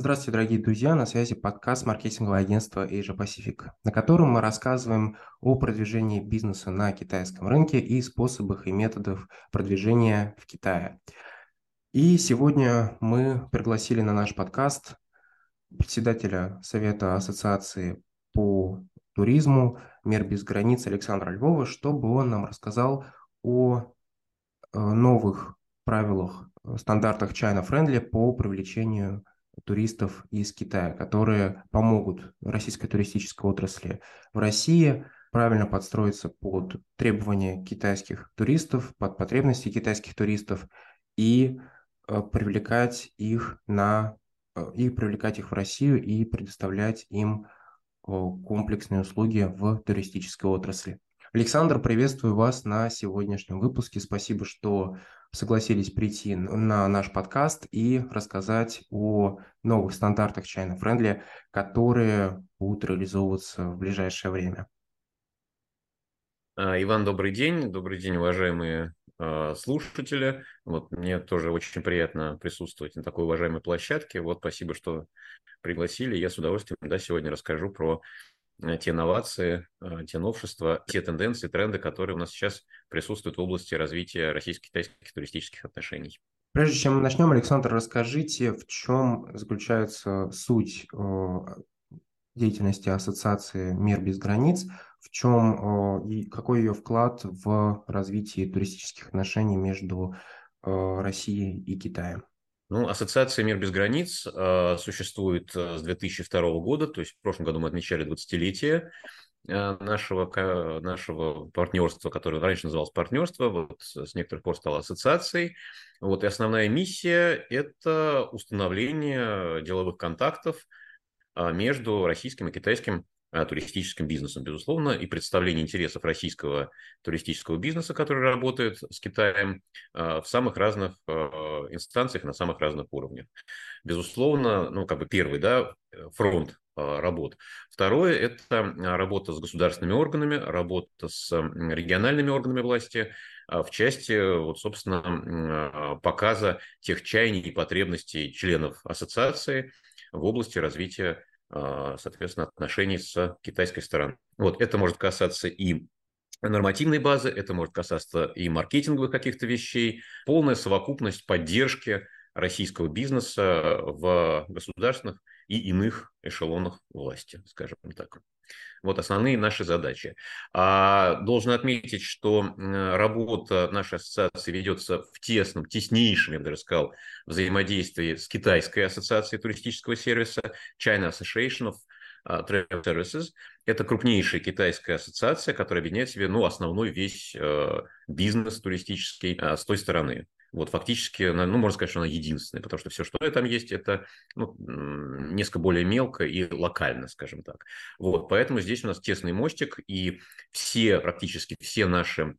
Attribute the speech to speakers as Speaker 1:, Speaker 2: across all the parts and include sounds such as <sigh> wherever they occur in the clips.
Speaker 1: Здравствуйте, дорогие друзья! На связи подкаст маркетингового агентства Asia Pacific, на котором мы рассказываем о продвижении бизнеса на китайском рынке и способах и методах продвижения в Китае. И сегодня мы пригласили на наш подкаст председателя Совета Ассоциации по туризму «Мир без границ» Александра Львова, чтобы он нам рассказал о э, новых правилах, э, стандартах China Friendly по привлечению туристов из Китая, которые помогут российской туристической отрасли в России правильно подстроиться под требования китайских туристов, под потребности китайских туристов и э, привлекать их на э, и привлекать их в Россию и предоставлять им комплексные услуги в туристической отрасли. Александр, приветствую вас на сегодняшнем выпуске. Спасибо, что согласились прийти на наш подкаст и рассказать о новых стандартах China Friendly, которые будут реализовываться в ближайшее время.
Speaker 2: А, Иван, добрый день. Добрый день, уважаемые а, слушатели. Вот мне тоже очень приятно присутствовать на такой уважаемой площадке. Вот спасибо, что пригласили. Я с удовольствием да, сегодня расскажу про те инновации, э, те новшества, те тенденции, тренды, которые у нас сейчас присутствуют в области развития российско-китайских туристических отношений.
Speaker 1: Прежде чем мы начнем, Александр, расскажите, в чем заключается суть э, деятельности Ассоциации «Мир без границ», в чем и какой ее вклад в развитие туристических отношений между Россией и Китаем?
Speaker 2: Ну, Ассоциация «Мир без границ» э, существует э, с 2002 года, то есть в прошлом году мы отмечали 20-летие э, нашего, нашего партнерства, которое раньше называлось партнерство, вот с некоторых пор стало ассоциацией. Вот, и основная миссия – это установление деловых контактов между российским и китайским туристическим бизнесом, безусловно, и представление интересов российского туристического бизнеса, который работает с Китаем э, в самых разных э, инстанциях, на самых разных уровнях. Безусловно, ну, как бы первый, да, фронт работ. Второе – это работа с государственными органами, работа с региональными органами власти в части, вот, собственно, показа тех чаяний и потребностей членов ассоциации в области развития а, соответственно, отношений с китайской стороной. Вот это может касаться и нормативной базы, это может касаться и маркетинговых каких-то вещей, полная совокупность поддержки российского бизнеса в государственных и иных эшелонах власти, скажем так. Вот основные наши задачи. А должен отметить, что работа нашей ассоциации ведется в тесном, теснейшем, я бы даже сказал, взаимодействии с Китайской ассоциацией туристического сервиса China Association of а, Travel Services. Это крупнейшая китайская ассоциация, которая объединяет в себе ну, основной весь э, бизнес туристический э, с той стороны. Вот фактически, ну, можно сказать, что она единственная, потому что все, что там есть, это ну, несколько более мелко и локально, скажем так. Вот, поэтому здесь у нас тесный мостик, и все, практически все наши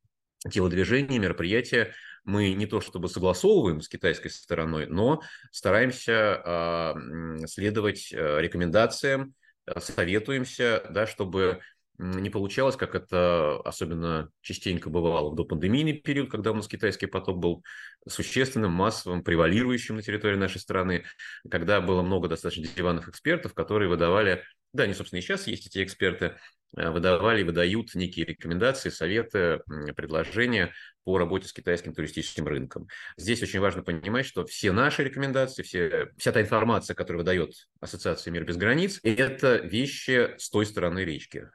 Speaker 2: телодвижения, мероприятия мы не то чтобы согласовываем с китайской стороной, но стараемся э, следовать э, рекомендациям, советуемся, да, чтобы не получалось, как это особенно частенько бывало в допандемийный период, когда у нас китайский поток был существенным, массовым, превалирующим на территории нашей страны, когда было много достаточно диванных экспертов, которые выдавали, да, они, собственно, и сейчас есть эти эксперты, э, выдавали выдают некие рекомендации, советы, предложения по работе с китайским туристическим рынком. Здесь очень важно понимать, что все наши рекомендации, все, вся та информация, которую выдает Ассоциация «Мир без границ», это вещи с той стороны речки.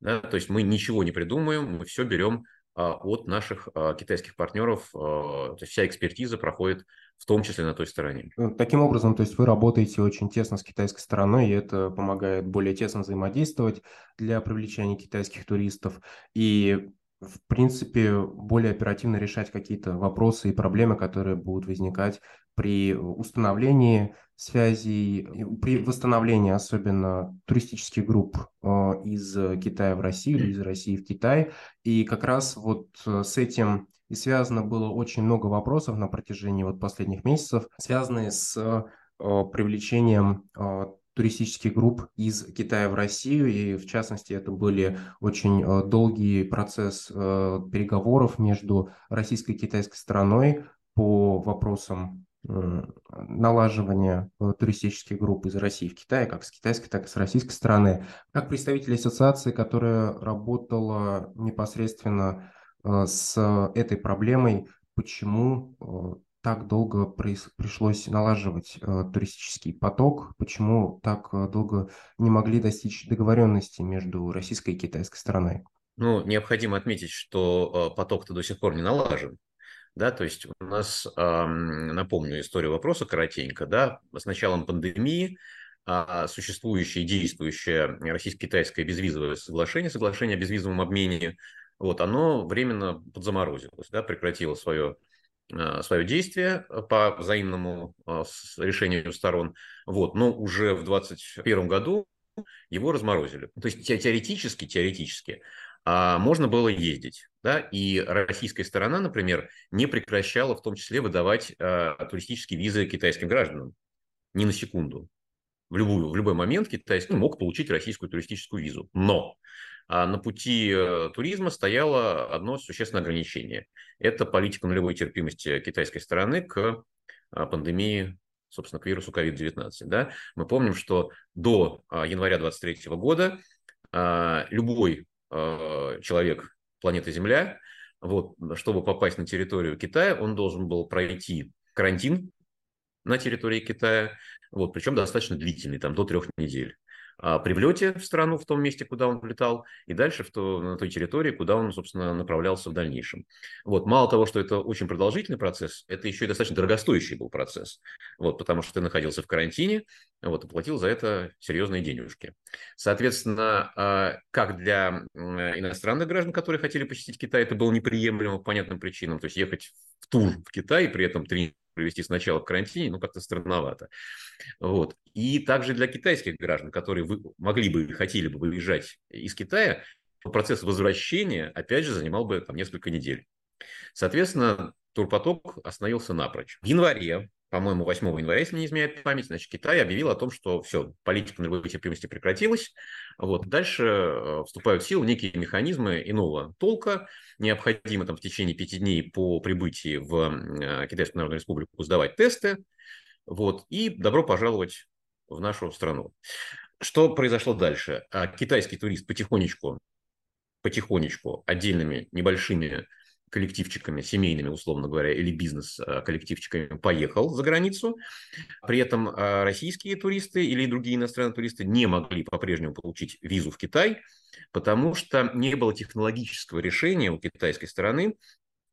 Speaker 2: Да? То есть мы ничего не придумаем, мы все берем а, от наших а, китайских партнеров. А, то есть вся экспертиза проходит в том числе на той стороне.
Speaker 1: Ну, таким образом, то есть вы работаете очень тесно с китайской стороной, и это помогает более тесно взаимодействовать для привлечения китайских туристов. И в принципе, более оперативно решать какие-то вопросы и проблемы, которые будут возникать при установлении связей, при восстановлении особенно туристических групп э, из Китая в Россию или из России в Китай. И как раз вот э, с этим и связано было очень много вопросов на протяжении вот последних месяцев, связанные с э, привлечением туристических групп из Китая в Россию, и в частности это были очень долгий процесс переговоров между российской и китайской стороной по вопросам налаживания туристических групп из России в Китае, как с китайской, так и с российской стороны. Как представитель ассоциации, которая работала непосредственно с этой проблемой, почему так долго пришлось налаживать туристический поток, почему так долго не могли достичь договоренности между российской и китайской стороной?
Speaker 2: Ну, необходимо отметить, что поток-то до сих пор не налажен. Да, то есть у нас, напомню историю вопроса коротенько, да, с началом пандемии а, существующее и действующее российско-китайское безвизовое соглашение, соглашение о безвизовом обмене, вот, оно временно подзаморозилось, да, прекратило свое, а, свое действие по взаимному а, решению сторон. Вот, но уже в 2021 году его разморозили. То есть теоретически, теоретически можно было ездить. Да? И российская сторона, например, не прекращала в том числе выдавать а, туристические визы китайским гражданам. Ни на секунду. В, любую, в любой момент китайский мог получить российскую туристическую визу. Но а на пути э, туризма стояло одно существенное ограничение. Это политика нулевой терпимости китайской стороны к а, пандемии собственно, к вирусу COVID-19. Да? Мы помним, что до а, января 2023 года любой человек планеты Земля, вот, чтобы попасть на территорию Китая, он должен был пройти карантин на территории Китая, вот, причем достаточно длительный, там, до трех недель. А, при влете в страну, в том месте, куда он влетал, и дальше в то, на той территории, куда он, собственно, направлялся в дальнейшем. Вот. Мало того, что это очень продолжительный процесс, это еще и достаточно дорогостоящий был процесс, вот, потому что ты находился в карантине, вот, и платил за это серьезные денежки. Соответственно, а, как для иностранных граждан, которые хотели посетить Китай, это было неприемлемо по понятным причинам, то есть ехать в тур в Китай, при этом три провести сначала в карантине, ну, как-то странновато. Вот. И также для китайских граждан, которые вы, могли бы, хотели бы выезжать из Китая, процесс возвращения, опять же, занимал бы там несколько недель. Соответственно, турпоток остановился напрочь. В январе по-моему, 8 января, если не изменяет память, значит, Китай объявил о том, что все, политика нулевой терпимости прекратилась. Вот. Дальше э, вступают в силу некие механизмы иного толка. Необходимо там в течение пяти дней по прибытии в э, Китайскую Народную Республику сдавать тесты. Вот. И добро пожаловать в нашу страну. Что произошло дальше? А китайский турист потихонечку, потихонечку отдельными небольшими коллективчиками, семейными, условно говоря, или бизнес-коллективчиками поехал за границу. При этом а, российские туристы или другие иностранные туристы не могли по-прежнему получить визу в Китай, потому что не было технологического решения у китайской стороны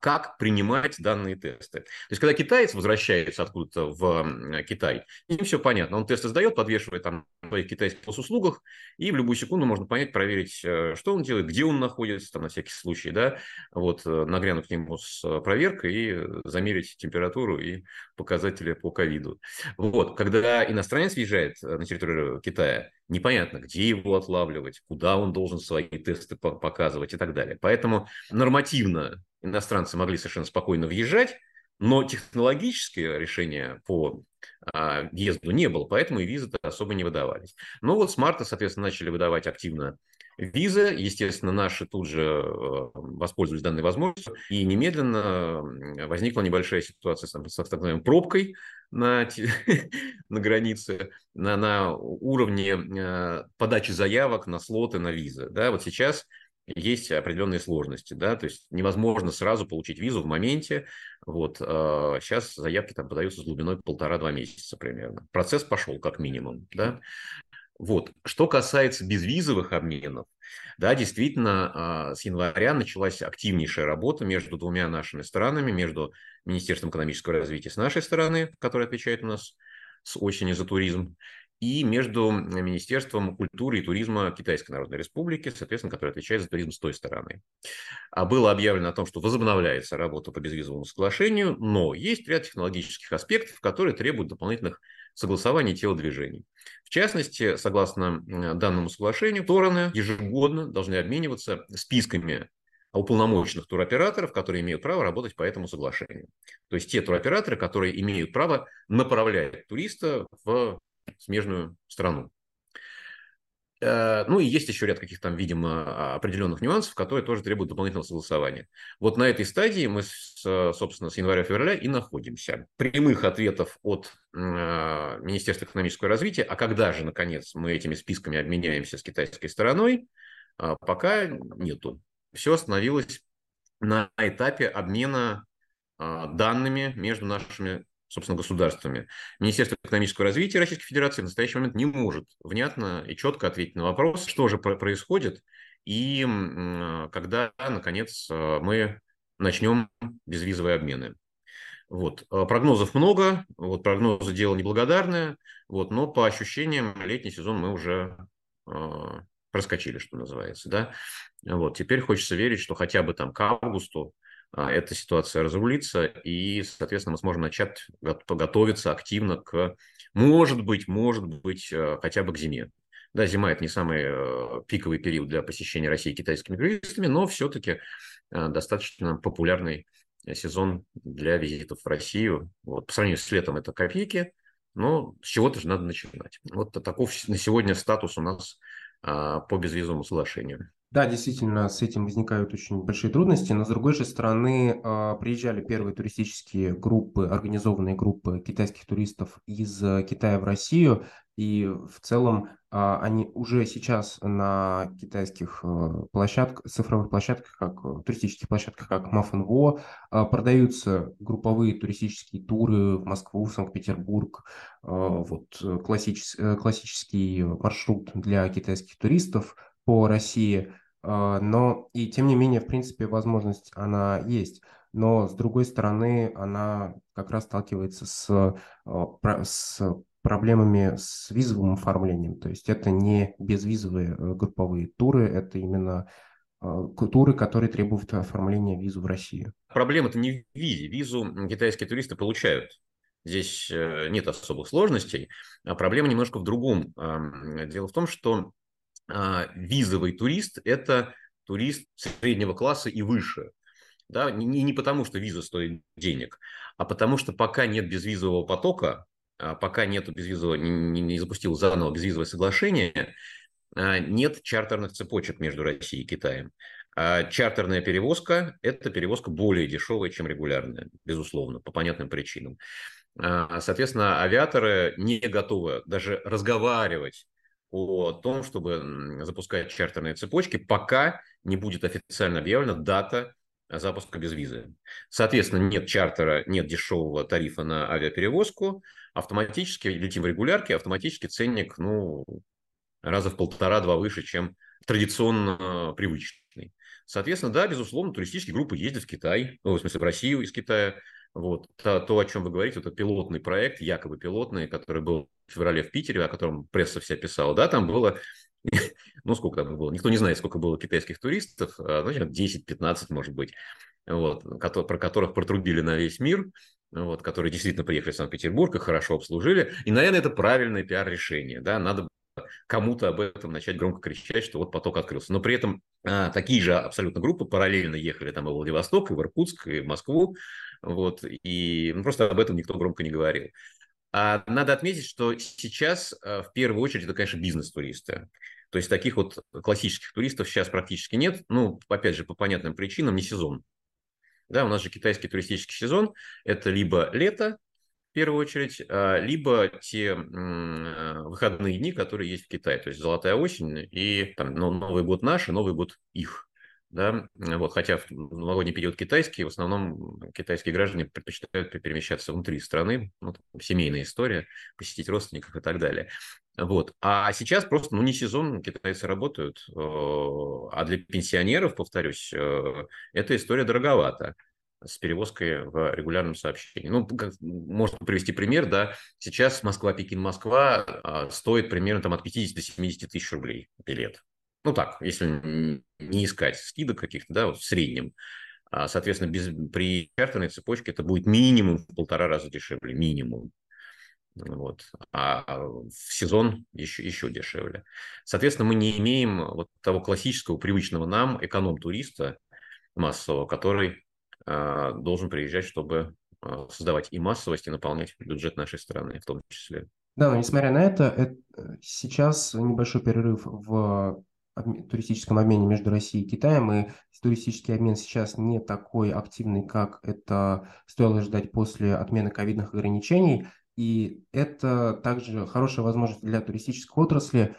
Speaker 2: как принимать данные тесты. То есть, когда китаец возвращается откуда-то в Китай, им все понятно. Он тесты сдает, подвешивает там в своих китайских услугах, и в любую секунду можно понять, проверить, э, что он делает, где он находится, там, на всякий случай, да, вот, э, нагрянуть к нему с проверкой и замерить температуру и показатели по ковиду. Вот, когда иностранец въезжает э, на территорию Китая, непонятно, где его отлавливать, куда он должен свои тесты показывать и так далее. Поэтому нормативно иностранцы могли совершенно спокойно въезжать, но технологическое решение по а, въезду не было, поэтому и визы особо не выдавались. Но вот с марта, соответственно, начали выдавать активно визы. Естественно, наши тут же э, воспользовались данной возможностью. И немедленно возникла небольшая ситуация с так называемой пробкой на, <laughs> на границе, на, на уровне э, подачи заявок на слоты на визы. Да, вот сейчас есть определенные сложности, да, то есть невозможно сразу получить визу в моменте, вот, э, сейчас заявки там подаются с глубиной полтора-два месяца примерно. Процесс пошел как минимум, да. Вот. Что касается безвизовых обменов, да, действительно, а, с января началась активнейшая работа между двумя нашими странами, между Министерством экономического развития с нашей стороны, которое отвечает у нас с осени за туризм, и между Министерством культуры и туризма Китайской Народной Республики, соответственно, которое отвечает за туризм с той стороны. А было объявлено о том, что возобновляется работа по безвизовому соглашению, но есть ряд технологических аспектов, которые требуют дополнительных согласований телодвижений. В частности, согласно данному соглашению, стороны ежегодно должны обмениваться списками уполномоченных туроператоров, которые имеют право работать по этому соглашению. То есть те туроператоры, которые имеют право направлять туриста в смежную страну. Э, ну и есть еще ряд каких-то там, видимо, определенных нюансов, которые тоже требуют дополнительного согласования. Вот на этой стадии мы, собственно, с января-февраля и находимся. Прямых ответов от э, Министерства экономического развития, а когда же, наконец, мы этими списками обменяемся с китайской стороной, э, пока нету. Все остановилось на этапе обмена данными между нашими собственно, государствами. Министерство экономического развития Российской Федерации в настоящий момент не может внятно и четко ответить на вопрос, что же происходит и когда, наконец, мы начнем безвизовые обмены. Вот. Прогнозов много, вот, прогнозы дело неблагодарное, вот, но по ощущениям летний сезон мы уже э, проскочили, что называется. Да? Вот. Теперь хочется верить, что хотя бы там к августу эта ситуация разрулится, и, соответственно, мы сможем начать готовиться активно к, может быть, может быть, э, хотя бы к зиме. Да, зима – это не самый э, пиковый период для посещения России китайскими туристами, но все-таки э, достаточно популярный сезон для визитов в Россию. Вот, по сравнению с летом это копейки, но с чего-то же надо начинать. Вот таков на сегодня статус у нас а, по безвизовому соглашению.
Speaker 1: Да, действительно, с этим возникают очень большие трудности, но с другой же стороны, а, приезжали первые туристические группы, организованные группы китайских туристов из э, Китая в Россию, и в целом а, они уже сейчас на китайских э, площадках, цифровых площадках, как э, туристических площадках, как Мафэнво, продаются групповые туристические туры в Москву, в Санкт-Петербург, вот классический, классический маршрут для китайских туристов по России – а, но и тем не менее, в принципе, возможность она есть. Но с другой стороны, она как раз сталкивается с, а, с проблемами с визовым оформлением. То есть это не безвизовые э, групповые туры, это именно а, туры, которые требуют оформления визу в Россию.
Speaker 2: Проблема-то не в визе. Визу китайские туристы получают. Здесь э, нет особых сложностей. А проблема немножко в другом. Дело в том, что а, визовый турист – это турист среднего класса и выше. Да? Не, не потому, что виза стоит денег, а потому что пока нет безвизового потока, а пока нет безвизового, не, не запустил заново безвизовое соглашение, а, нет чартерных цепочек между Россией и Китаем. А чартерная перевозка – это перевозка более дешевая, чем регулярная, безусловно, по понятным причинам. Соответственно, авиаторы не готовы даже разговаривать о том, чтобы запускать чартерные цепочки, пока не будет официально объявлена дата запуска без визы. Соответственно, нет чартера, нет дешевого тарифа на авиаперевозку, автоматически летим в регулярке, автоматически ценник ну, раза в полтора-два выше, чем традиционно привычный. Соответственно, да, безусловно, туристические группы ездят в Китай, ну, в смысле, в Россию из Китая. Вот. То, то, о чем вы говорите, это пилотный проект, якобы пилотный, который был в феврале в Питере, о котором пресса вся писала, да, там было, <laughs> ну, сколько там было, никто не знает, сколько было китайских туристов, а, ну, 10-15, может быть, вот, про которых протрубили на весь мир, вот, которые действительно приехали в Санкт-Петербург и хорошо обслужили. И, наверное, это правильное пиар-решение. Да? Надо кому-то об этом начать громко кричать, что вот поток открылся. Но при этом а, такие же абсолютно группы параллельно ехали там и в Владивосток, и в Иркутск, и в Москву. Вот, и ну, просто об этом никто громко не говорил. А надо отметить, что сейчас э, в первую очередь это, конечно, бизнес-туристы. То есть таких вот классических туристов сейчас практически нет. Ну, опять же, по понятным причинам, не сезон. Да, у нас же китайский туристический сезон – это либо лето, в первую очередь, а, либо те э, выходные дни, которые есть в Китае. То есть золотая осень и там, ну, Новый год наш, и Новый год их да, вот, хотя в новогодний период китайский, в основном китайские граждане предпочитают перемещаться внутри страны, ну, семейная история, посетить родственников и так далее. Вот. А сейчас просто, ну, не сезон, китайцы работают, э, а для пенсионеров, повторюсь, э, эта история дороговата с перевозкой в регулярном сообщении. Ну, как, можно привести пример, да, сейчас Москва-Пекин-Москва а, стоит примерно там от 50 до 70 тысяч рублей билет. Ну так, если не искать скидок каких-то, да, вот в среднем. А, соответственно, без, при чартерной цепочке это будет минимум в полтора раза дешевле, минимум. Вот. А в сезон еще, еще дешевле. Соответственно, мы не имеем вот того классического, привычного нам эконом-туриста массового, который э, должен приезжать, чтобы э, создавать и массовость, и наполнять бюджет нашей страны в том числе.
Speaker 1: Да, но несмотря на это, это сейчас небольшой перерыв в туристическом обмене между Россией и Китаем, и туристический обмен сейчас не такой активный, как это стоило ждать после отмены ковидных ограничений. И это также хорошая возможность для туристической отрасли,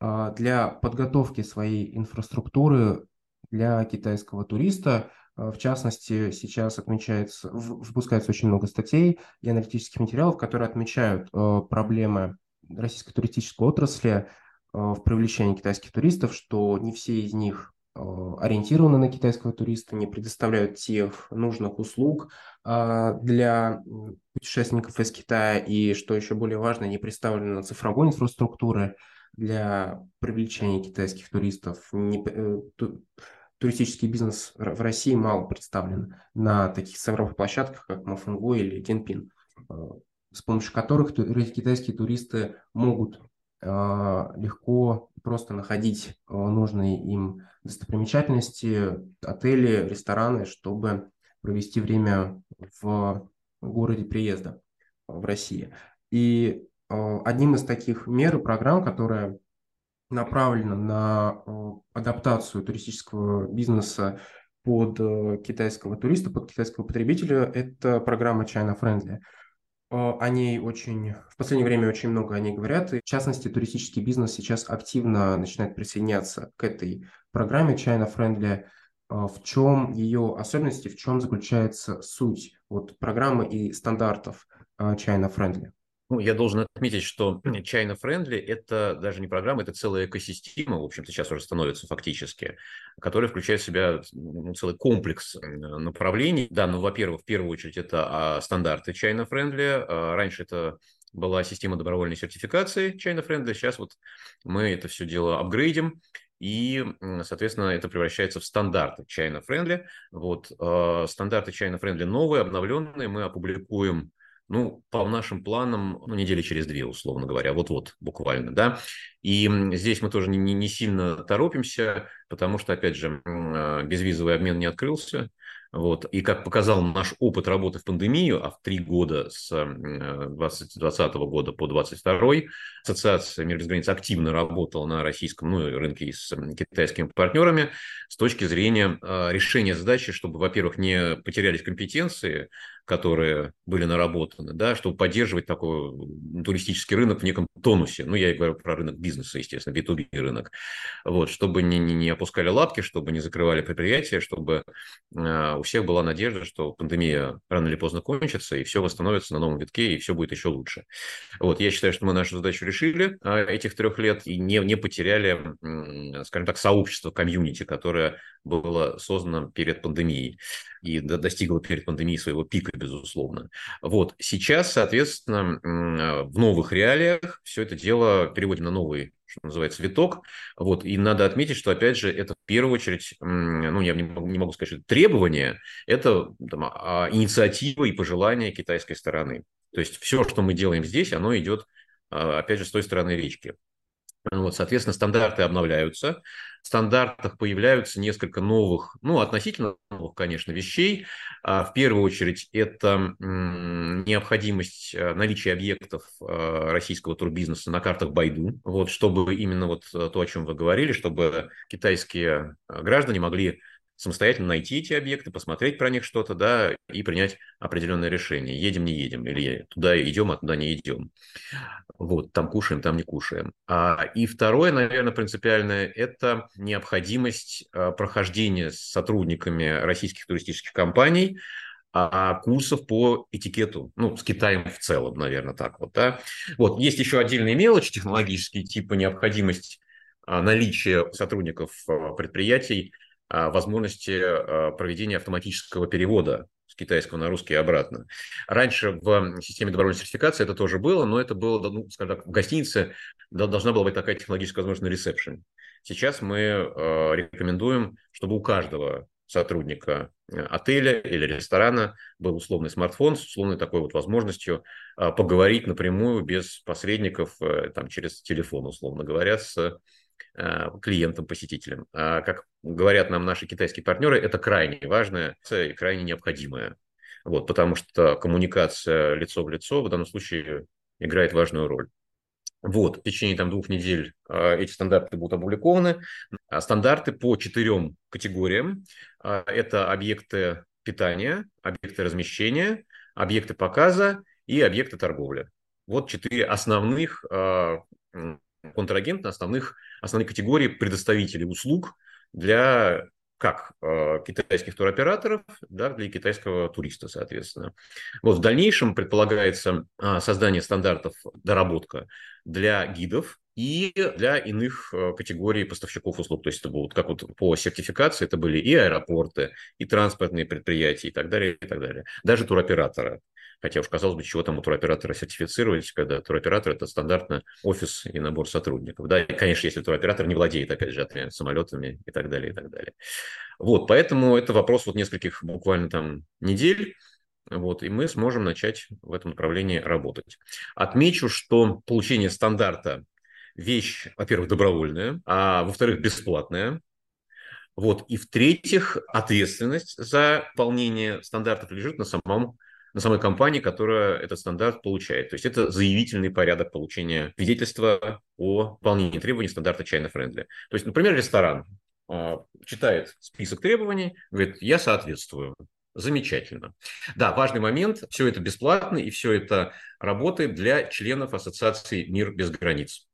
Speaker 1: а, для подготовки своей инфраструктуры для китайского туриста. А, в частности, сейчас отмечается, выпускается очень много статей и аналитических материалов, которые отмечают а, проблемы российской туристической отрасли в привлечении китайских туристов, что не все из них ориентированы на китайского туриста, не предоставляют тех нужных услуг для путешественников из Китая и, что еще более важно, не представлены на цифровой инфраструктуры для привлечения китайских туристов. Э, ту, туристический бизнес в России мало представлен на таких цифровых площадках, как Мафанго или Тинпин, э, с помощью которых китайские туристы могут легко просто находить нужные им достопримечательности, отели, рестораны, чтобы провести время в городе приезда в России. И э, одним из таких мер и программ, которая направлена на адаптацию туристического бизнеса под э, китайского туриста, под китайского потребителя, это программа China Friendly. О ней очень, в последнее время очень много о ней говорят. И в частности, туристический бизнес сейчас активно начинает присоединяться к этой программе China Friendly. В чем ее особенности, в чем заключается суть вот программы и стандартов China Friendly?
Speaker 2: Ну, я должен отметить, что <clears throat> China Friendly – это даже не программа, это целая экосистема, в общем-то, сейчас уже становится фактически, которая включает в себя ну, целый комплекс направлений. Да, ну, во-первых, в первую очередь, это а, стандарты China Friendly. А, раньше это была система добровольной сертификации China Friendly, сейчас вот мы это все дело апгрейдим, и, соответственно, это превращается в стандарты China Friendly. Вот, э, стандарты China Friendly новые, обновленные, мы опубликуем ну, по нашим планам, ну, недели через две, условно говоря, вот-вот, буквально, да. И здесь мы тоже не, не сильно торопимся, потому что, опять же, а, безвизовый обмен не открылся, вот. И как показал наш опыт работы в пандемию, а в три года с 2020 года по 2022, Ассоциация «Мир без границ» активно работала на российском ну, рынке с китайскими партнерами с точки зрения а, решения задачи, чтобы, во-первых, не потерялись компетенции, которые были наработаны, да, чтобы поддерживать такой туристический рынок в неком тонусе. Ну, я и говорю про рынок бизнеса, естественно, B2B рынок. Вот, чтобы не, не, не опускали лапки, чтобы не закрывали предприятия, чтобы э, у всех была надежда, что пандемия рано или поздно кончится, и все восстановится на новом витке, и все будет еще лучше. Вот, я считаю, что мы нашу задачу решили э, этих трех лет и не, не потеряли, скажем так, сообщество, комьюнити, которое было создано перед пандемией и достигла перед пандемией своего пика, безусловно. Вот. Сейчас, соответственно, в новых реалиях все это дело переводим на новый что называется, виток. Вот. И надо отметить, что, опять же, это в первую очередь, ну, я не могу, не могу сказать, что это требование, это там, а, инициатива и пожелания китайской стороны. То есть все, что мы делаем здесь, оно идет, а, опять же, с той стороны речки. Вот, соответственно, стандарты обновляются. В стандартах появляются несколько новых, ну, относительно новых, конечно, вещей. А, в первую очередь, это необходимость э, наличия объектов э, российского турбизнеса на картах Байду, вот, чтобы именно вот то, о чем вы говорили, чтобы китайские э, граждане могли самостоятельно найти эти объекты, посмотреть про них что-то, да, и принять определенное решение. Едем, не едем, или туда идем, а туда не идем. Вот, там кушаем, там не кушаем. А, и второе, наверное, принципиальное, это необходимость а, прохождения с сотрудниками российских туристических компаний а, курсов по этикету, ну, с Китаем в целом, наверное, так вот, да. Вот, есть еще отдельные мелочи технологические, типа необходимость а, наличия сотрудников предприятий возможности проведения автоматического перевода китайского на русский и обратно. Раньше в системе добровольной сертификации это тоже было, но это было, ну, скажем так, в гостинице должна была быть такая технологическая возможность на ресепшн. Сейчас мы э, рекомендуем, чтобы у каждого сотрудника э, отеля или ресторана был условный смартфон с условной такой вот возможностью поговорить напрямую без посредников, э, там, через телефон, условно говоря, с клиентам, посетителям. А как говорят нам наши китайские партнеры, это крайне важное и крайне необходимое. Вот, потому что коммуникация лицо в лицо в данном случае играет важную роль. Вот, в течение там, двух недель э, эти стандарты будут опубликованы. А стандарты по четырем категориям. Э, это объекты питания, объекты размещения, объекты показа и объекты торговли. Вот четыре основных э, контрагента, основных, основные категории предоставителей услуг для как э, китайских туроператоров, да, для китайского туриста, соответственно. Вот в дальнейшем предполагается э, создание стандартов, доработка для гидов и для иных э, категорий поставщиков услуг. То есть это будут, как вот по сертификации, это были и аэропорты, и транспортные предприятия, и так далее, и так далее. Даже туроператоры. Хотя уж казалось бы, чего там у туроператора сертифицировать, когда туроператор – это стандартно офис и набор сотрудников. Да, и, конечно, если туроператор не владеет, опять же, самолетами и так далее, и так далее. Вот, поэтому это вопрос вот нескольких буквально там недель, вот, и мы сможем начать в этом направлении работать. Отмечу, что получение стандарта – вещь, во-первых, добровольная, а во-вторых, бесплатная. Вот, и в-третьих, ответственность за выполнение стандартов лежит на самом на самой компании, которая этот стандарт получает. То есть это заявительный порядок получения свидетельства о выполнении требований стандарта Friendly. То есть, например, ресторан а, читает список требований, говорит, я соответствую. Замечательно. Да, важный момент. Все это бесплатно, и все это работает для членов ассоциации «Мир без границ».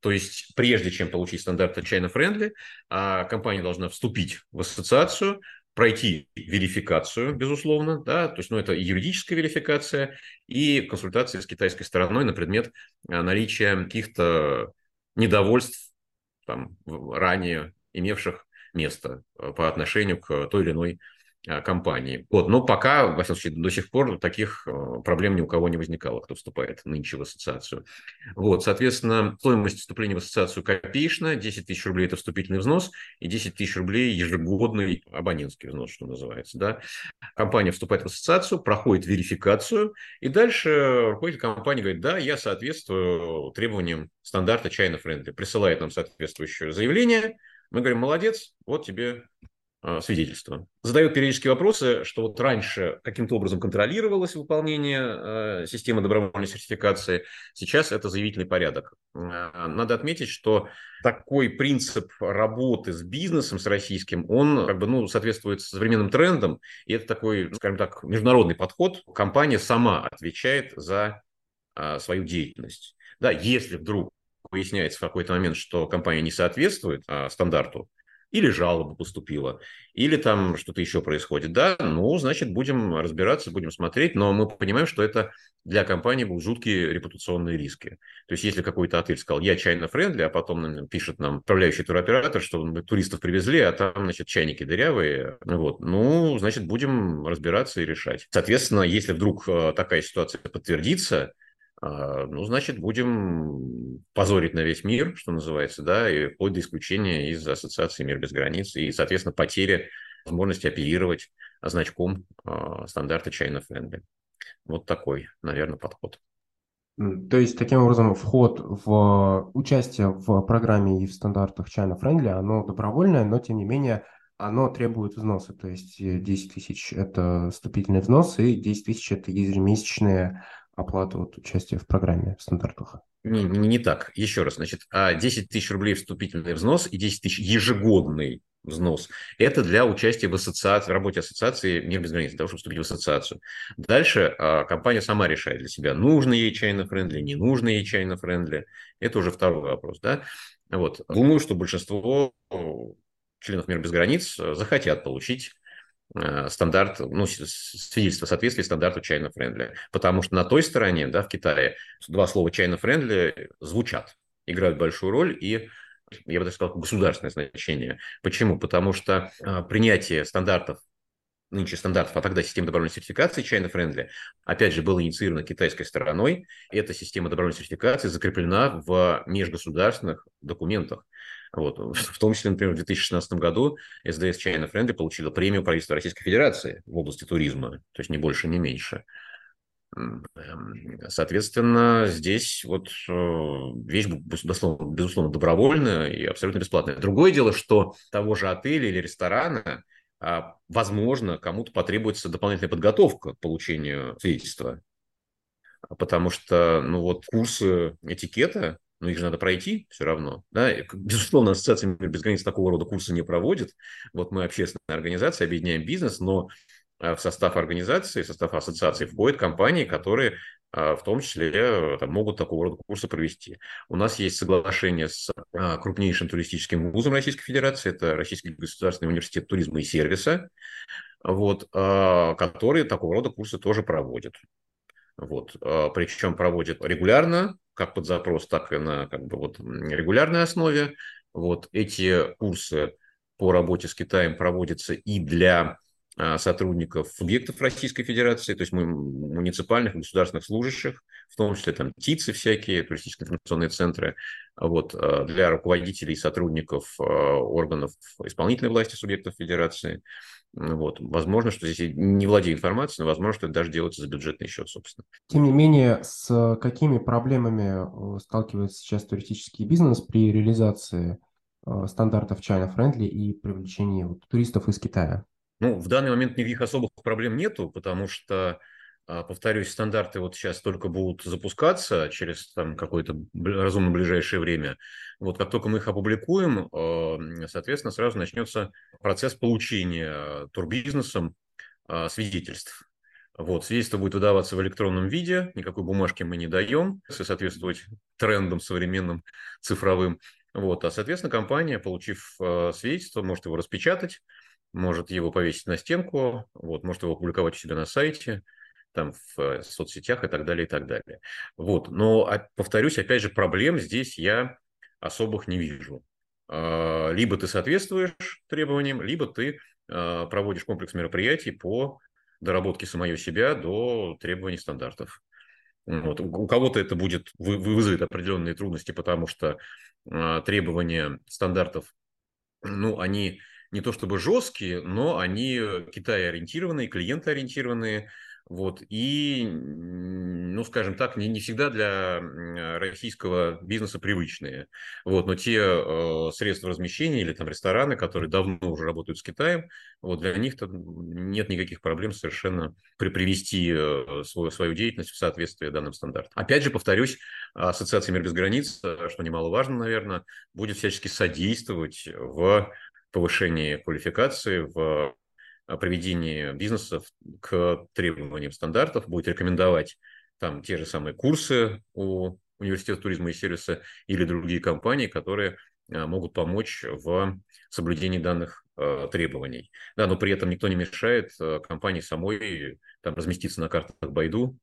Speaker 2: То есть, прежде чем получить стандарт China Friendly, а, компания должна вступить в ассоциацию, пройти верификацию, безусловно, да, то есть, ну, это юридическая верификация и консультация с китайской стороной на предмет а, наличия каких-то недовольств там, ранее имевших место а, по отношению к той или иной компании. Вот. Но пока, во всяком случае, до сих пор таких э, проблем ни у кого не возникало, кто вступает нынче в ассоциацию. Вот, соответственно, стоимость вступления в ассоциацию копеечная, 10 тысяч рублей – это вступительный взнос, и 10 тысяч рублей – ежегодный абонентский взнос, что называется. Да? Компания вступает в ассоциацию, проходит верификацию, и дальше руководитель компании говорит, да, я соответствую требованиям стандарта China Friendly, присылает нам соответствующее заявление, мы говорим, молодец, вот тебе Э, свидетельства. Задают периодически вопросы, что вот раньше каким-то образом контролировалось выполнение э, системы добровольной сертификации, сейчас это заявительный порядок. Э, надо отметить, что такой принцип работы с бизнесом, с российским, он как бы, ну, соответствует современным трендам, и это такой, скажем так, международный подход. Компания сама отвечает за свою деятельность. Да, если вдруг выясняется в какой-то момент, что компания не соответствует а, стандарту или жалоба поступила, или там что-то еще происходит. Да, ну, значит, будем разбираться, будем смотреть, но мы понимаем, что это для компании будут жуткие репутационные риски. То есть, если какой-то отель сказал, я China Friendly, а потом нам пишет нам управляющий туроператор, что мы туристов привезли, а там, значит, чайники дырявые, вот, ну, значит, будем разбираться и решать. Соответственно, если вдруг э, такая ситуация подтвердится, ну, значит, будем позорить на весь мир, что называется, да, и вплоть до исключения из Ассоциации «Мир без границ» и, соответственно, потери возможности оперировать значком э, стандарта China Friendly. Вот такой, наверное, подход.
Speaker 1: То есть, таким образом, вход в участие в программе и в стандартах China Friendly, оно добровольное, но, тем не менее, оно требует взноса. То есть 10 тысяч – это вступительный взнос, и 10 тысяч – это ежемесячные оплату вот, участия в программе в стандартах?
Speaker 2: Не, не, не так. Еще раз, значит, 10 а тысяч рублей вступительный взнос и 10 тысяч ежегодный взнос. Это для участия в ассоциации, в работе ассоциации «Мир без границ», для того, чтобы вступить в ассоциацию. Дальше а, компания сама решает для себя, нужно ей China Friendly, не нужно ей China Friendly. Это уже второй вопрос. Да? Вот. Думаю, что большинство членов «Мира без границ» захотят получить Э, стандарт, ну, свидетельство соответствия стандарту China Friendly. Потому что на той стороне, да, в Китае, два слова China Friendly звучат, играют большую роль и я бы даже сказал, государственное значение. Почему? Потому что а, принятие стандартов нынче стандартов, а тогда система добровольной сертификации China Friendly, опять же, была инициирована китайской стороной. Эта система добровольной сертификации закреплена в межгосударственных документах. Вот. В том числе, например, в 2016 году СДС China Friendly получила премию правительства Российской Федерации в области туризма, то есть не больше, не меньше. Эм, соответственно, здесь вот э, вещь, безусловно, безусловно, добровольная и абсолютно бесплатная. Другое дело, что того же отеля или ресторана, а, возможно, кому-то потребуется дополнительная подготовка к получению свидетельства потому что, ну вот, курсы этикета, ну их же надо пройти все равно. Да? <laughs> Безусловно, Ассоциация «Мир без границ» такого рода курсы не проводит. Вот мы общественная организация, объединяем бизнес, но а, в состав организации, в состав ассоциации входят компании, которые а, в том числе там, могут такого рода курсы провести. У нас есть соглашение с а, крупнейшим туристическим вузом Российской Федерации, это Российский государственный университет туризма и сервиса, вот, которые такого рода курсы тоже проводят. Вот. Причем проводят регулярно, как под запрос, так и на как бы, вот, регулярной основе. Вот. Эти курсы по работе с Китаем проводятся и для а, сотрудников субъектов Российской Федерации, то есть мы муниципальных государственных служащих, в том числе там ТИЦы всякие, туристические информационные центры, вот, а, для руководителей и сотрудников а, органов исполнительной власти субъектов Федерации. Вот. Возможно, что здесь не владею информацией, но возможно, что это даже делается за бюджетный счет, собственно.
Speaker 1: Тем не менее, с какими проблемами сталкивается сейчас туристический бизнес при реализации стандартов China Friendly и привлечении вот, туристов из Китая?
Speaker 2: Ну, в данный момент никаких особых проблем нету, потому что, а, повторюсь, стандарты вот сейчас только будут запускаться через там какое-то разумно ближайшее время. Вот как только мы их опубликуем, а, соответственно, сразу начнется процесс получения турбизнесом а, свидетельств. Вот, свидетельство будет выдаваться в электронном виде, никакой бумажки мы не даем, если соответствовать трендам современным цифровым. Вот, а, соответственно, компания, получив свидетельство, может его распечатать, может его повесить на стенку, вот, может его опубликовать у себя на сайте, там в э, соцсетях и так далее, и так далее. Вот. Но, а, повторюсь, опять же, проблем здесь я особых не вижу. А, либо ты соответствуешь требованиям, либо ты а, проводишь комплекс мероприятий по доработке самого себя до требований стандартов. Вот. У кого-то это будет вызовет определенные трудности, потому что требования стандартов, ну, они не то чтобы жесткие, но они Китай-ориентированные, клиент-ориентированные, вот, и, ну, скажем так, не, не всегда для российского бизнеса привычные. Вот, но те э, средства размещения или там рестораны, которые давно уже работают с Китаем, вот, для них нет никаких проблем совершенно при привести э, свою, свою деятельность в соответствие данным стандартам. Опять же, повторюсь, Ассоциация «Мир без границ», что немаловажно, наверное, будет всячески содействовать в повышении квалификации, в э, приведении бизнеса к требованиям стандартов, будет рекомендовать там те же самые курсы у университета туризма и сервиса или другие компании, которые э, могут помочь в соблюдении данных э, требований. Да, но при этом никто не мешает компании самой там, разместиться на картах Байду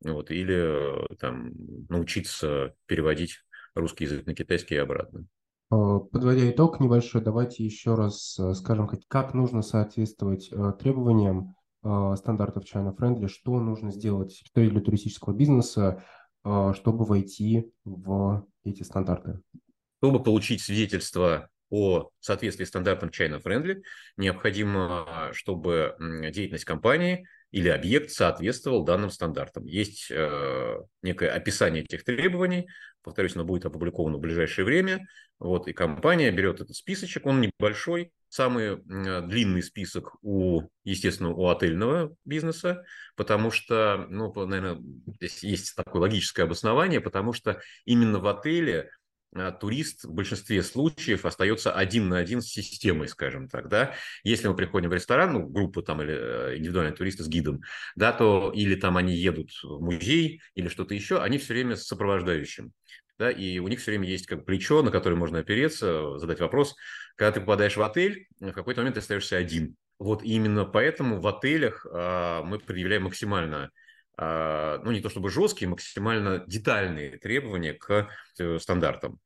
Speaker 2: вот, или там, научиться переводить русский язык на китайский и обратно.
Speaker 1: Э, подводя итог небольшой, давайте еще раз э, скажем, как нужно соответствовать э, требованиям стандартов China Friendly, что нужно сделать для туристического бизнеса, чтобы войти в эти стандарты.
Speaker 2: Чтобы получить свидетельство о соответствии стандартам China Friendly, необходимо, чтобы деятельность компании или объект соответствовал данным стандартам. Есть э, некое описание этих требований, повторюсь, оно будет опубликовано в ближайшее время, вот, и компания берет этот списочек, он небольшой, самый э, длинный список у, естественно, у отельного бизнеса, потому что, ну, наверное, здесь есть такое логическое обоснование, потому что именно в отеле турист в большинстве случаев остается один на один с системой, скажем так, да. Если мы приходим в ресторан, ну, группа там или э, индивидуальные туристы с гидом, да, то или там они едут в музей или что-то еще, они все время с сопровождающим, да, и у них все время есть как плечо, на которое можно опереться, задать вопрос. Когда ты попадаешь в отель, в какой-то момент ты остаешься один. Вот именно поэтому в отелях а, мы предъявляем максимально а, ну, не то чтобы жесткие, максимально детальные требования к э, стандартам.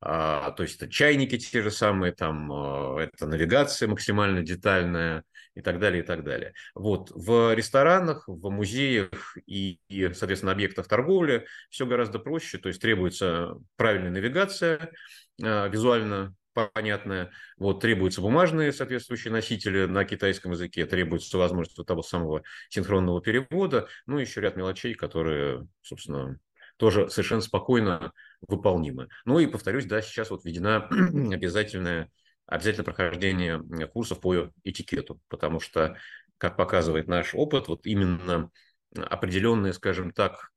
Speaker 2: А, то есть это чайники те же самые, там а, это навигация максимально детальная и так далее, и так далее. Вот в ресторанах, в музеях и, и соответственно, объектах торговли все гораздо проще, то есть требуется правильная навигация, визуально понятная. Вот требуются бумажные соответствующие носители на китайском языке, требуется возможность того самого синхронного перевода, ну, еще ряд мелочей, которые, собственно, тоже совершенно спокойно выполнимы. Ну и, повторюсь, да, сейчас вот введена <clears throat> обязательное, обязательное прохождение курсов по этикету, потому что, как показывает наш опыт, вот именно определенные, скажем так,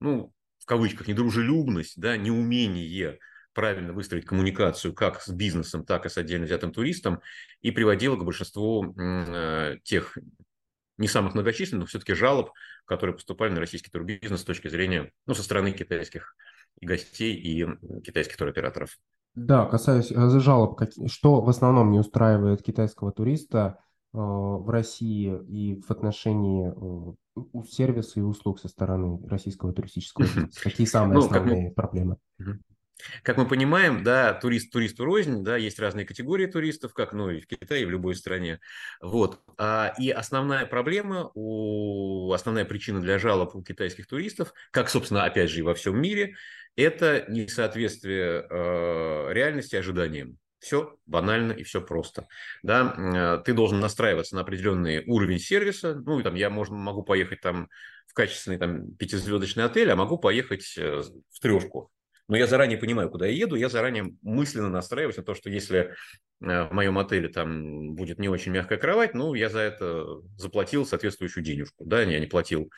Speaker 2: ну, в кавычках, недружелюбность, да, неумение правильно выстроить коммуникацию как с бизнесом, так и с отдельно взятым туристом, и приводило к большинству э, тех не самых многочисленных, но все-таки жалоб, которые поступали на российский турбизнес с точки зрения, ну, со стороны китайских гостей и китайских туроператоров.
Speaker 1: Да, касаясь э, жалоб, что в основном не устраивает китайского туриста э, в России и в отношении сервиса и услуг со стороны российского туристического бизнеса? <laughs> Какие самые ну, основные мы... проблемы?
Speaker 2: Как мы понимаем, да, турист туристу рознь, да, есть разные категории туристов, как ну и в Китае, и в любой стране. Вот. А, и основная проблема, у, основная причина для жалоб у китайских туристов, как, собственно, опять же и во всем мире, это несоответствие э, реальности ожиданиям. Все банально и все просто. Да? Ты должен настраиваться на определенный уровень сервиса. Ну, и там я можно, могу поехать там в качественный там, пятизвездочный отель, а могу поехать э, в трешку но я заранее понимаю, куда я еду, я заранее мысленно настраиваюсь на то, что если э, в моем отеле там будет не очень мягкая кровать, ну, я за это заплатил соответствующую денежку. Да, я не платил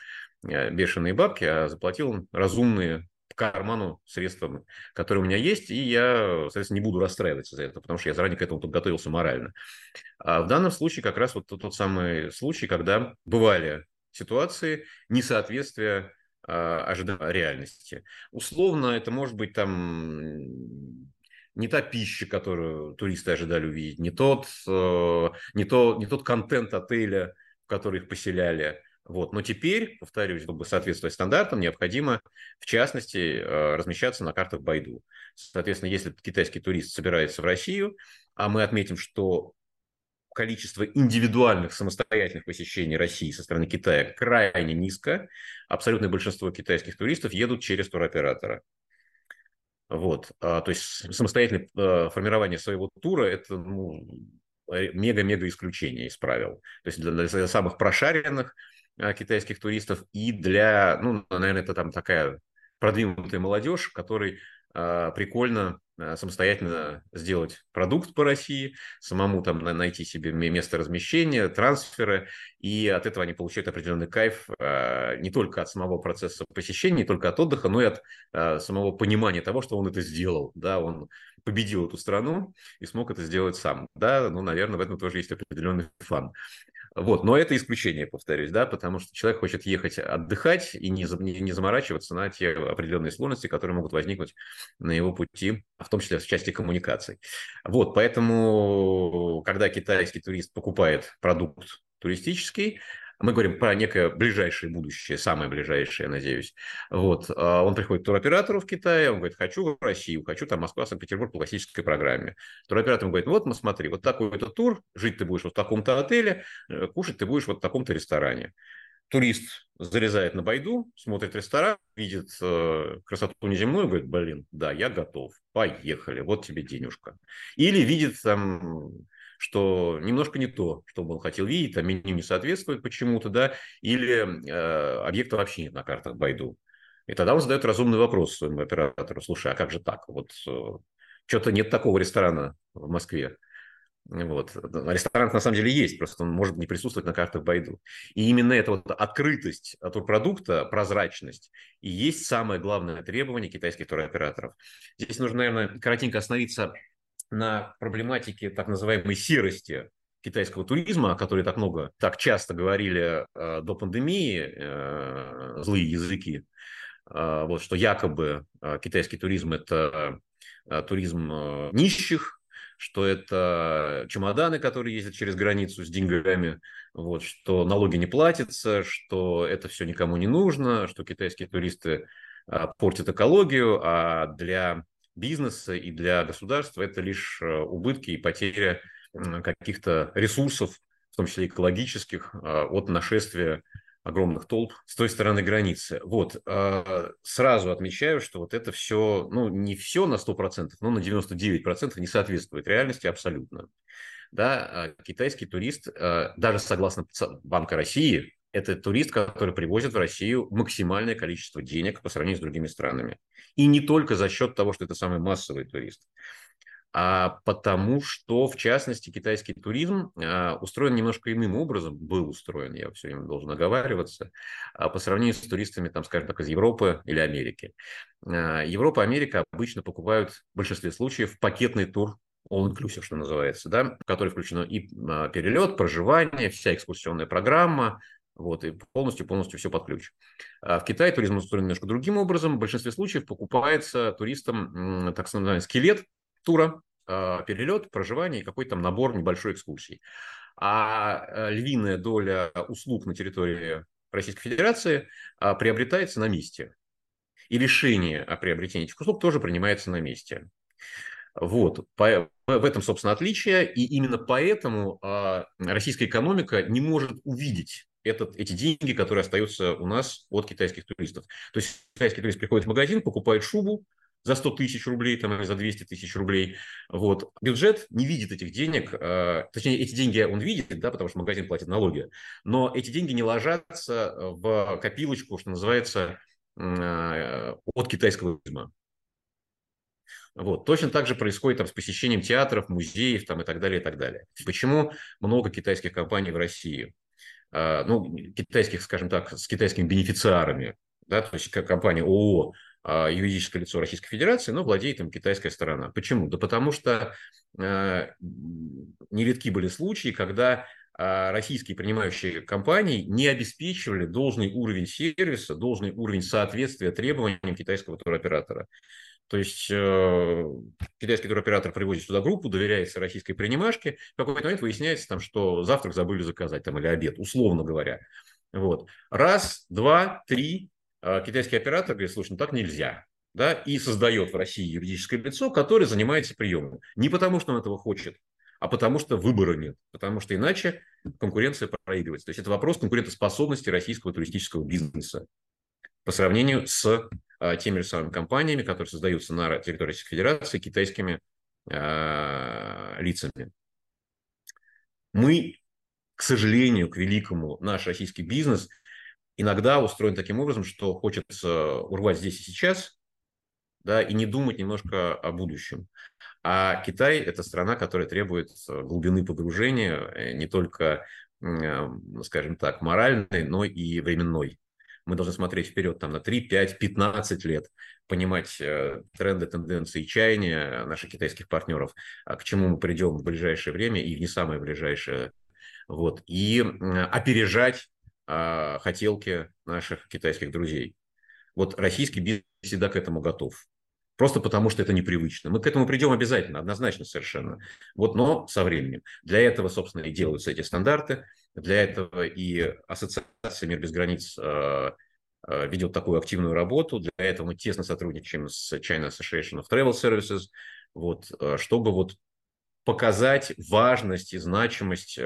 Speaker 2: э, бешеные бабки, а заплатил разумные к карману средства, которые у меня есть, и я, соответственно, не буду расстраиваться за это, потому что я заранее к этому подготовился морально. А в данном случае как раз вот тот самый случай, когда бывали ситуации несоответствия ожидания реальности. Условно, это может быть там не та пища, которую туристы ожидали увидеть, не тот, э, не то, не тот контент отеля, в который их поселяли. Вот. Но теперь, повторюсь, чтобы соответствовать стандартам, необходимо, в частности, э, размещаться на картах Байду. Соответственно, если китайский турист собирается в Россию, а мы отметим, что количество индивидуальных самостоятельных посещений России со стороны Китая крайне низко. Абсолютное большинство китайских туристов едут через туроператора. Вот. А, то есть самостоятельное а, формирование своего тура – это ну, мега-мега исключение из правил. То есть для, для самых прошаренных а, китайских туристов и для, ну, наверное, это там такая продвинутая молодежь, которой прикольно Э, самостоятельно сделать продукт по России, самому там найти себе место размещения, трансферы, и от этого они получают определенный кайф э, не только от самого процесса посещения, не только от отдыха, но и от самого понимания того, что он это сделал, да, он победил эту страну и смог это сделать сам, да, ну, наверное, в этом тоже есть определенный фан. Вот, но это исключение, повторюсь, да, потому что человек хочет ехать отдыхать и не, не, не заморачиваться на те определенные сложности, которые могут возникнуть на его пути, в том числе в части коммуникаций. Вот, поэтому, когда китайский турист покупает продукт туристический, мы говорим про некое ближайшее будущее, самое ближайшее, надеюсь. Вот. А он приходит к туроператору в Китае, он говорит, хочу в Россию, хочу там Москва, Санкт-Петербург по классической программе. Туроператор говорит, вот, мы смотри, вот такой это тур, жить ты будешь вот в таком-то отеле, э, кушать ты будешь вот в таком-то ресторане. Турист залезает на Байду, смотрит ресторан, видит э, красоту неземную, говорит, блин, да, я готов, поехали, вот тебе денежка. Или видит там что немножко не то, что он хотел видеть, там меню не соответствует почему-то, да, или э, объекта вообще нет на картах Байду. И тогда он задает разумный вопрос своему оператору, слушай, а как же так? Вот э, что-то нет такого ресторана в Москве. Вот. Ресторан на самом деле есть, просто он может не присутствовать на картах Байду. И именно эта вот открытость турпродукта, прозрачность и есть самое главное требование китайских туроператоров. Здесь нужно, наверное, коротенько остановиться на проблематике так называемой серости китайского туризма, о которой так много, так часто говорили э, до пандемии э, злые языки, э, вот, что якобы э, китайский туризм – это э, туризм э, нищих, что это чемоданы, которые ездят через границу с деньгами, вот, что налоги не платятся, что это все никому не нужно, что китайские туристы э, портят экологию, а для бизнеса и для государства это лишь э, убытки и потеря каких-то ресурсов, в том числе экологических, а, от нашествия огромных толп с той стороны границы. Вот, а, сразу отмечаю, что вот это все, ну, не все на 100%, но на 99% не соответствует реальности абсолютно. Да, а китайский турист, даже согласно Банка России, это турист, который привозит в Россию максимальное количество денег по сравнению с другими странами. И не только за счет того, что это самый массовый турист. а потому что, в частности, китайский туризм а, устроен немножко иным образом, был устроен, я все время должен оговариваться, а, по сравнению с туристами, там, скажем так, из Европы или Америки. А, Европа, Америка обычно покупают в большинстве случаев пакетный тур all-inclusive, что называется, да, в который включено и перелет, проживание, вся экскурсионная программа, вот, и полностью-полностью все под ключ. А в Китае туризм устроен немножко другим образом. В большинстве случаев покупается туристам так называемый скелет, тура, а, перелет, проживание и какой-то там набор небольшой экскурсий. А э, львиная доля услуг на территории Российской Федерации а, приобретается на месте. И решение о приобретении этих услуг тоже принимается на месте. Вот. в этом, собственно, отличие. И именно поэтому а, российская экономика не может увидеть этот, эти деньги, которые остаются у нас от китайских туристов. То есть китайский турист приходит в магазин, покупает шубу, за 100 тысяч рублей там, или за 200 тысяч рублей. Вот. Бюджет не видит этих денег, э, точнее, эти деньги он видит, да, потому что магазин платит налоги, но эти деньги не ложатся в копилочку, что называется, э, от китайского туризма. Вот. Точно так же происходит там, с посещением театров, музеев там, и так далее, и так далее. Почему много китайских компаний в России? Э, ну, китайских, скажем так, с китайскими бенефициарами, да, то есть как компания ООО а, юридическое лицо Российской Федерации, но владеет им китайская сторона. Почему? Да потому что э, нередки были случаи, когда российские принимающие компании не обеспечивали должный уровень сервиса, должный уровень соответствия требованиям китайского туроператора. То есть э, китайский туроператор привозит сюда группу, доверяется российской принимашке, в какой-то момент выясняется, там, что завтрак забыли заказать там, или обед, условно говоря. Вот. Раз, два, три, а, китайский оператор говорит, слушай, ну так нельзя. Да, и создает в России юридическое лицо, которое занимается приемом. Не потому, что он этого хочет, а потому что выбора нет. Потому что иначе конкуренция проигрывается. То есть это вопрос конкурентоспособности российского туристического бизнеса по сравнению с теми же самыми компаниями, которые создаются на территории Российской Федерации китайскими а, лицами. Мы, к сожалению, к великому, наш российский бизнес – иногда устроен таким образом, что хочется урвать здесь и сейчас, да, и не думать немножко о будущем. А Китай – это страна, которая требует глубины погружения э, не только, э, скажем так, моральной, но и временной. Мы должны смотреть вперед там, на 3, 5, 15 лет, понимать э, тренды, тенденции, чаяния наших китайских партнеров, а к чему мы придем в ближайшее время и в не самое ближайшее. Вот, и опережать а, хотелки наших китайских друзей. Вот российский бизнес всегда к этому готов. Просто потому, что это непривычно. Мы к этому придем обязательно, однозначно совершенно. Вот, но со временем. Для этого, собственно, и делаются эти стандарты. Для этого и Ассоциация «Мир без границ» э, э, ведет такую активную работу. Для этого мы тесно сотрудничаем с China Association of Travel Services, вот, э, чтобы вот показать важность и значимость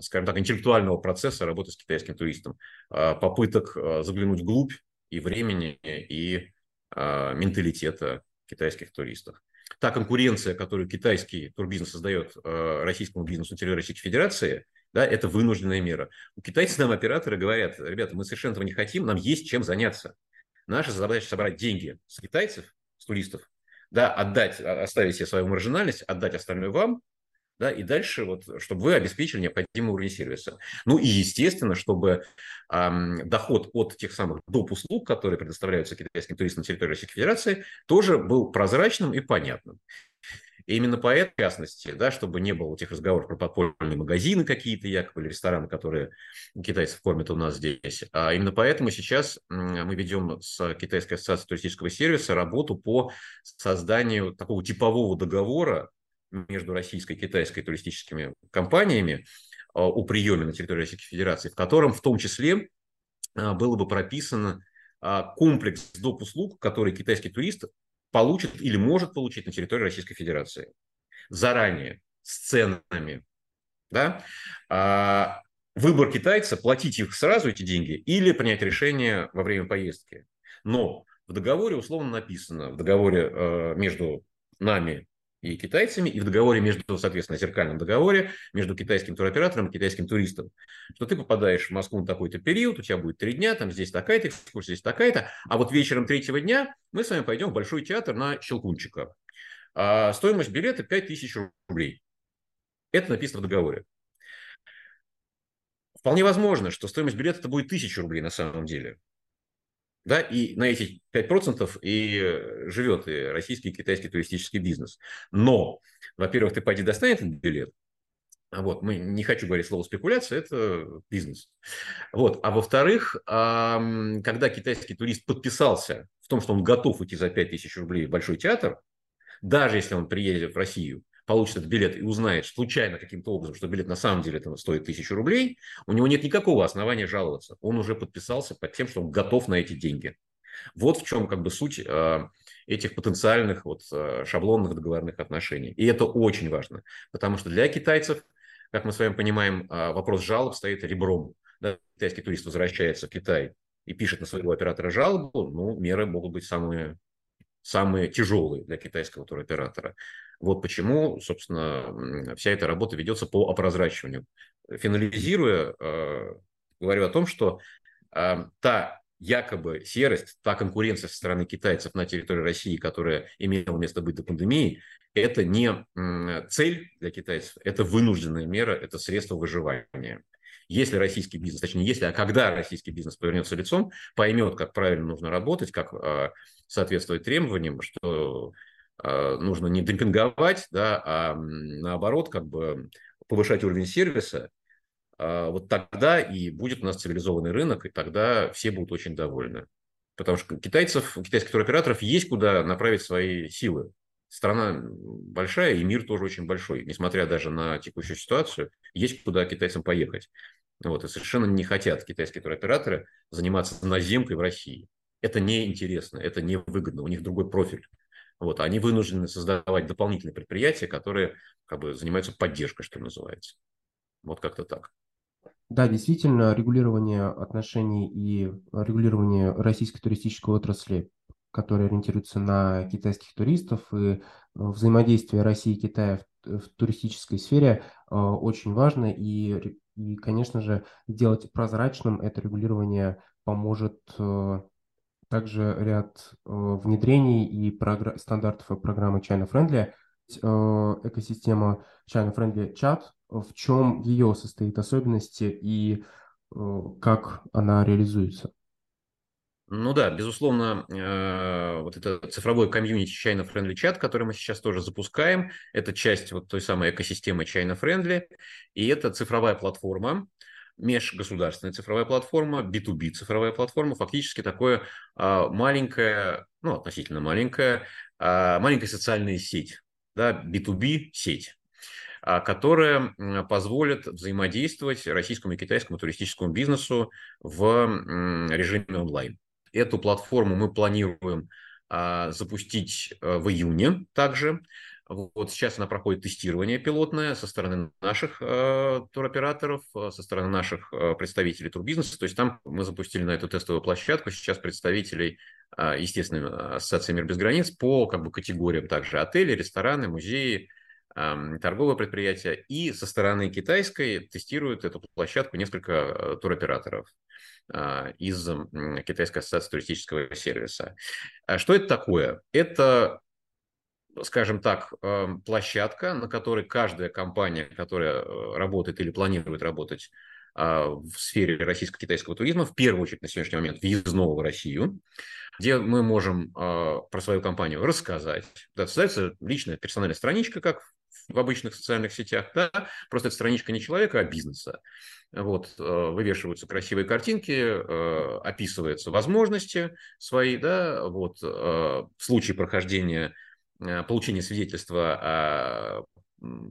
Speaker 2: скажем так, интеллектуального процесса работы с китайским туристом, а, попыток а, заглянуть вглубь и времени, и а, менталитета китайских туристов. Та конкуренция, которую китайский турбизнес создает российскому бизнесу на территории Российской Федерации, да, это вынужденная мера. У китайцев нам операторы говорят, ребята, мы совершенно этого не хотим, нам есть чем заняться. Наша задача собрать деньги с китайцев, с туристов, да, отдать, оставить себе свою маржинальность, отдать остальное вам, да, и дальше вот, чтобы вы обеспечили необходимый уровень сервиса. Ну и, естественно, чтобы эм, доход от тех самых доп. услуг, которые предоставляются китайским туристам на территории Российской Федерации, тоже был прозрачным и понятным. И именно по этой частности, да, чтобы не было тех разговоров про подпольные магазины какие-то якобы, или рестораны, которые китайцев кормят у нас здесь. А именно поэтому сейчас мы ведем с Китайской ассоциацией туристического сервиса работу по созданию такого типового договора между российской и китайской туристическими компаниями а, о приеме на территории Российской Федерации, в котором в том числе а, было бы прописано а, комплекс доп. услуг, которые китайский турист получит или может получить на территории Российской Федерации. Заранее, с ценами. Да? Выбор китайца, платить их сразу, эти деньги, или принять решение во время поездки. Но в договоре условно написано, в договоре между нами и китайцами, и в договоре между, соответственно, зеркальном договоре между китайским туроператором и китайским туристом, что ты попадаешь в Москву на такой-то период, у тебя будет три дня, там здесь такая-то экскурсия, здесь такая-то, а вот вечером третьего дня мы с вами пойдем в Большой театр на Щелкунчика. а стоимость билета 5000 рублей. Это написано в договоре. Вполне возможно, что стоимость билета это будет 1000 рублей на самом деле. Да, и на эти 5% и э, живет и российский и китайский туристический бизнес. Но, во-первых, ты пойди достань этот билет, вот, мы не хочу говорить слово спекуляция, это бизнес. Вот, а во-вторых, когда китайский турист подписался в том, что он готов идти за 5000 рублей в Большой театр, даже если он приедет в Россию, получит этот билет и узнает случайно каким-то образом, что билет на самом деле это стоит тысячу рублей, у него нет никакого основания жаловаться. Он уже подписался под тем, что он готов на эти деньги. Вот в чем как бы суть э, этих потенциальных вот, э, шаблонных договорных отношений. И это очень важно, потому что для китайцев, как мы с вами понимаем, э, вопрос жалоб стоит ребром. Да, китайский турист возвращается в Китай и пишет на своего оператора жалобу, ну, меры могут быть самые самые тяжелые для китайского туроператора. Вот почему, собственно, вся эта работа ведется по опрозрачиванию. Финализируя, э, говорю о том, что э, та якобы серость, та конкуренция со стороны китайцев на территории России, которая имела место быть до пандемии, это не цель для китайцев, это вынужденная мера, это средство выживания. Если российский бизнес, точнее, если, а когда российский бизнес повернется лицом, поймет, как правильно нужно работать, как э, соответствовать требованиям, что нужно не демпинговать, да, а наоборот, как бы повышать уровень сервиса, э, вот тогда и будет у нас цивилизованный рынок, и тогда все будут очень довольны. Потому что китайцев, китайских туроператоров есть куда направить свои силы. Страна большая, и мир тоже очень большой. Несмотря даже на текущую ситуацию, есть куда китайцам поехать. Вот, и совершенно не хотят китайские туроператоры заниматься наземкой в России. Это неинтересно, это невыгодно, у них другой профиль. Вот, они вынуждены создавать дополнительные предприятия, которые как бы, занимаются поддержкой, что называется. Вот как-то так.
Speaker 1: Да, действительно, регулирование отношений и регулирование российской туристической отрасли, которая ориентируется на китайских туристов, и э, взаимодействие России и Китая в, в туристической сфере э, очень важно, и и, конечно же, сделать прозрачным это регулирование поможет э, также ряд э, внедрений и програ- стандартов и программы China Friendly. Э, экосистема China Friendly Chat, в чем ее состоит особенности и как она реализуется?
Speaker 2: Ну да, безусловно, э, вот это цифровой комьюнити China Friendly Chat, который мы сейчас тоже запускаем, это часть вот той самой экосистемы China Friendly, и это цифровая платформа, межгосударственная цифровая платформа, B2B цифровая платформа, фактически такое а, маленькое, ну, относительно маленькая, а, маленькая социальная сеть, да, B2B сеть а, которая позволит взаимодействовать российскому и китайскому туристическому бизнесу в режиме онлайн. Эту платформу мы планируем запустить э, в июне также. Вот сейчас она проходит тестирование пилотное со стороны наших э, туроператоров, э, со стороны наших э, представителей турбизнеса. То есть там мы запустили на эту тестовую площадку сейчас представителей, э, естественно, Ассоциации «Мир без границ» по как бы, категориям также отели, рестораны, музеи, э, торговые предприятия. И со стороны китайской тестируют эту площадку несколько э, туроператоров. А, из Китайской ассоциации туристического сервиса. А что это такое? Это скажем так, эм, площадка, на которой каждая компания, которая э, работает или планирует работать а, в сфере российско-китайского туризма, в первую очередь на сегодняшний момент въездного в Россию, где мы можем про свою компанию рассказать. Да, создается личная персональная страничка, как в обычных социальных сетях, да, просто это страничка не человека, а бизнеса. Вот, э, вывешиваются красивые картинки, э, описываются возможности свои, да, вот, в случае прохождения, получения свидетельства о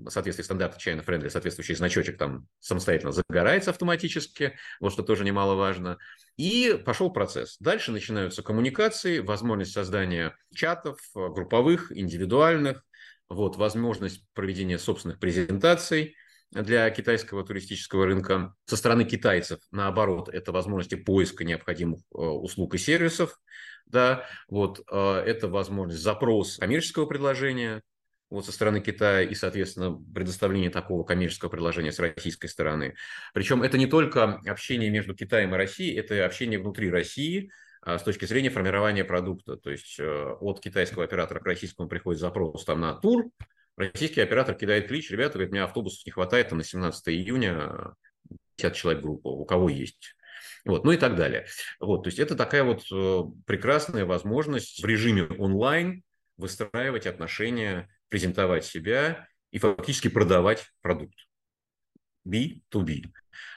Speaker 2: соответствии стандарта China Friendly, соответствующий значочек там самостоятельно загорается автоматически, вот что тоже немаловажно. И пошел процесс. Дальше начинаются коммуникации, возможность создания чатов, групповых, индивидуальных, вот, возможность проведения собственных презентаций для китайского туристического рынка. Со стороны китайцев, наоборот, это возможности поиска необходимых э, услуг и сервисов. Да, вот, э, это возможность запрос коммерческого предложения, вот со стороны Китая и, соответственно, предоставление такого коммерческого предложения с российской стороны. Причем это не только общение между Китаем и Россией, это общение внутри России, а, с точки зрения формирования продукта. То есть э, от китайского оператора к российскому приходит запрос там на тур, российский оператор кидает клич, ребята, говорит, мне автобусов не хватает там, на 17 июня, 50 человек группа, у кого есть. Вот, ну и так далее. Вот, то есть это такая вот э, прекрасная возможность в режиме онлайн выстраивать отношения, презентовать себя и фактически продавать продукт. B2B.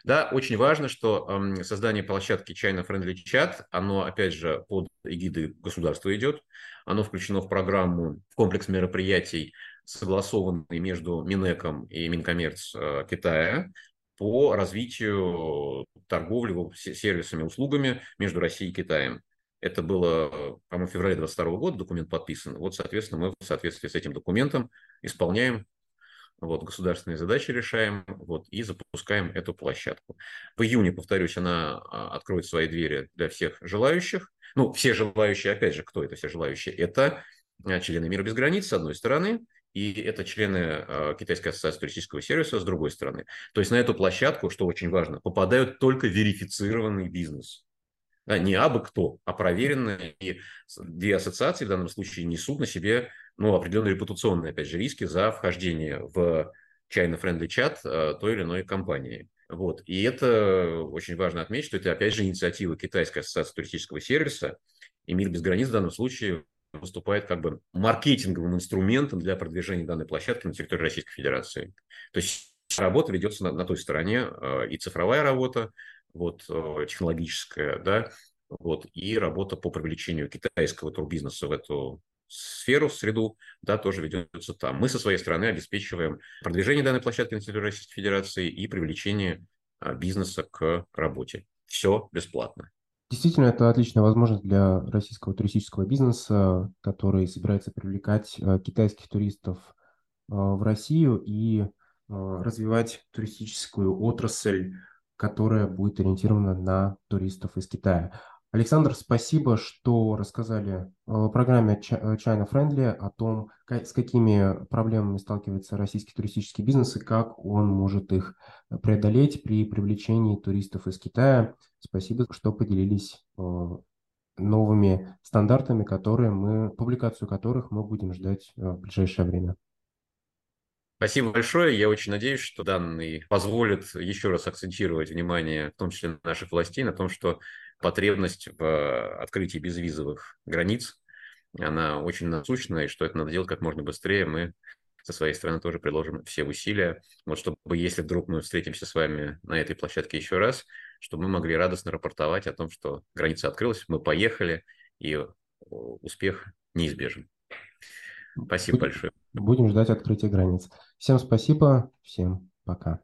Speaker 2: Да, очень важно, что э, создание площадки China Friendly Chat, оно, опять же, под эгидой государства идет, оно включено в программу, в комплекс мероприятий, согласованный между Минэком и Минкоммерц э, Китая по развитию торговли сервисами, услугами между Россией и Китаем. Это было, по-моему, в феврале 2022 года документ подписан. Вот, соответственно, мы в соответствии с этим документом исполняем вот, государственные задачи решаем вот, и запускаем эту площадку. В июне, повторюсь, она а, откроет свои двери для всех желающих. Ну, все желающие, опять же, кто это все желающие? Это а, члены «Мира без границ», с одной стороны, и это члены а, Китайской ассоциации туристического сервиса, с другой стороны. То есть на эту площадку, что очень важно, попадают только верифицированный бизнес. Да, не абы кто, а проверенные. И две ассоциации в данном случае несут на себе ну, определенные репутационные, опять же, риски за вхождение в China-friendly чат э, той или иной компании. Вот. И это очень важно отметить, что это, опять же, инициатива Китайской ассоциации туристического сервиса, и «Мир без границ» в данном случае выступает как бы маркетинговым инструментом для продвижения данной площадки на территории Российской Федерации. То есть работа ведется на, на той стороне, э, и цифровая работа, вот, э, технологическая, да, вот, и работа по привлечению китайского турбизнеса в эту сферу, среду, да, тоже ведется там. Мы со своей стороны обеспечиваем продвижение данной площадки на территории Российской Федерации и привлечение а, бизнеса к работе. Все бесплатно.
Speaker 1: Действительно, это отличная возможность для российского туристического бизнеса, который собирается привлекать а, китайских туристов а, в Россию и развивать туристическую отрасль, которая будет ориентирована на туристов из Китая. Александр, спасибо, что рассказали о программе China Friendly, о том, с какими проблемами сталкивается российский туристический бизнес и как он может их преодолеть при привлечении туристов из Китая. Спасибо, что поделились э, новыми стандартами, которые мы, публикацию которых мы будем ждать э, в ближайшее время.
Speaker 2: Спасибо большое. Я очень надеюсь, что данный позволит еще раз акцентировать внимание, в том числе наших властей, на том, что потребность в открытии безвизовых границ, она очень насущная, и что это надо делать как можно быстрее. Мы со своей стороны тоже приложим все усилия, вот чтобы, если вдруг мы встретимся с вами на этой площадке еще раз, чтобы мы могли радостно рапортовать о том, что граница открылась, мы поехали, и успех неизбежен. Спасибо
Speaker 1: Будем,
Speaker 2: большое.
Speaker 1: Будем ждать открытия границ. Всем спасибо, всем пока.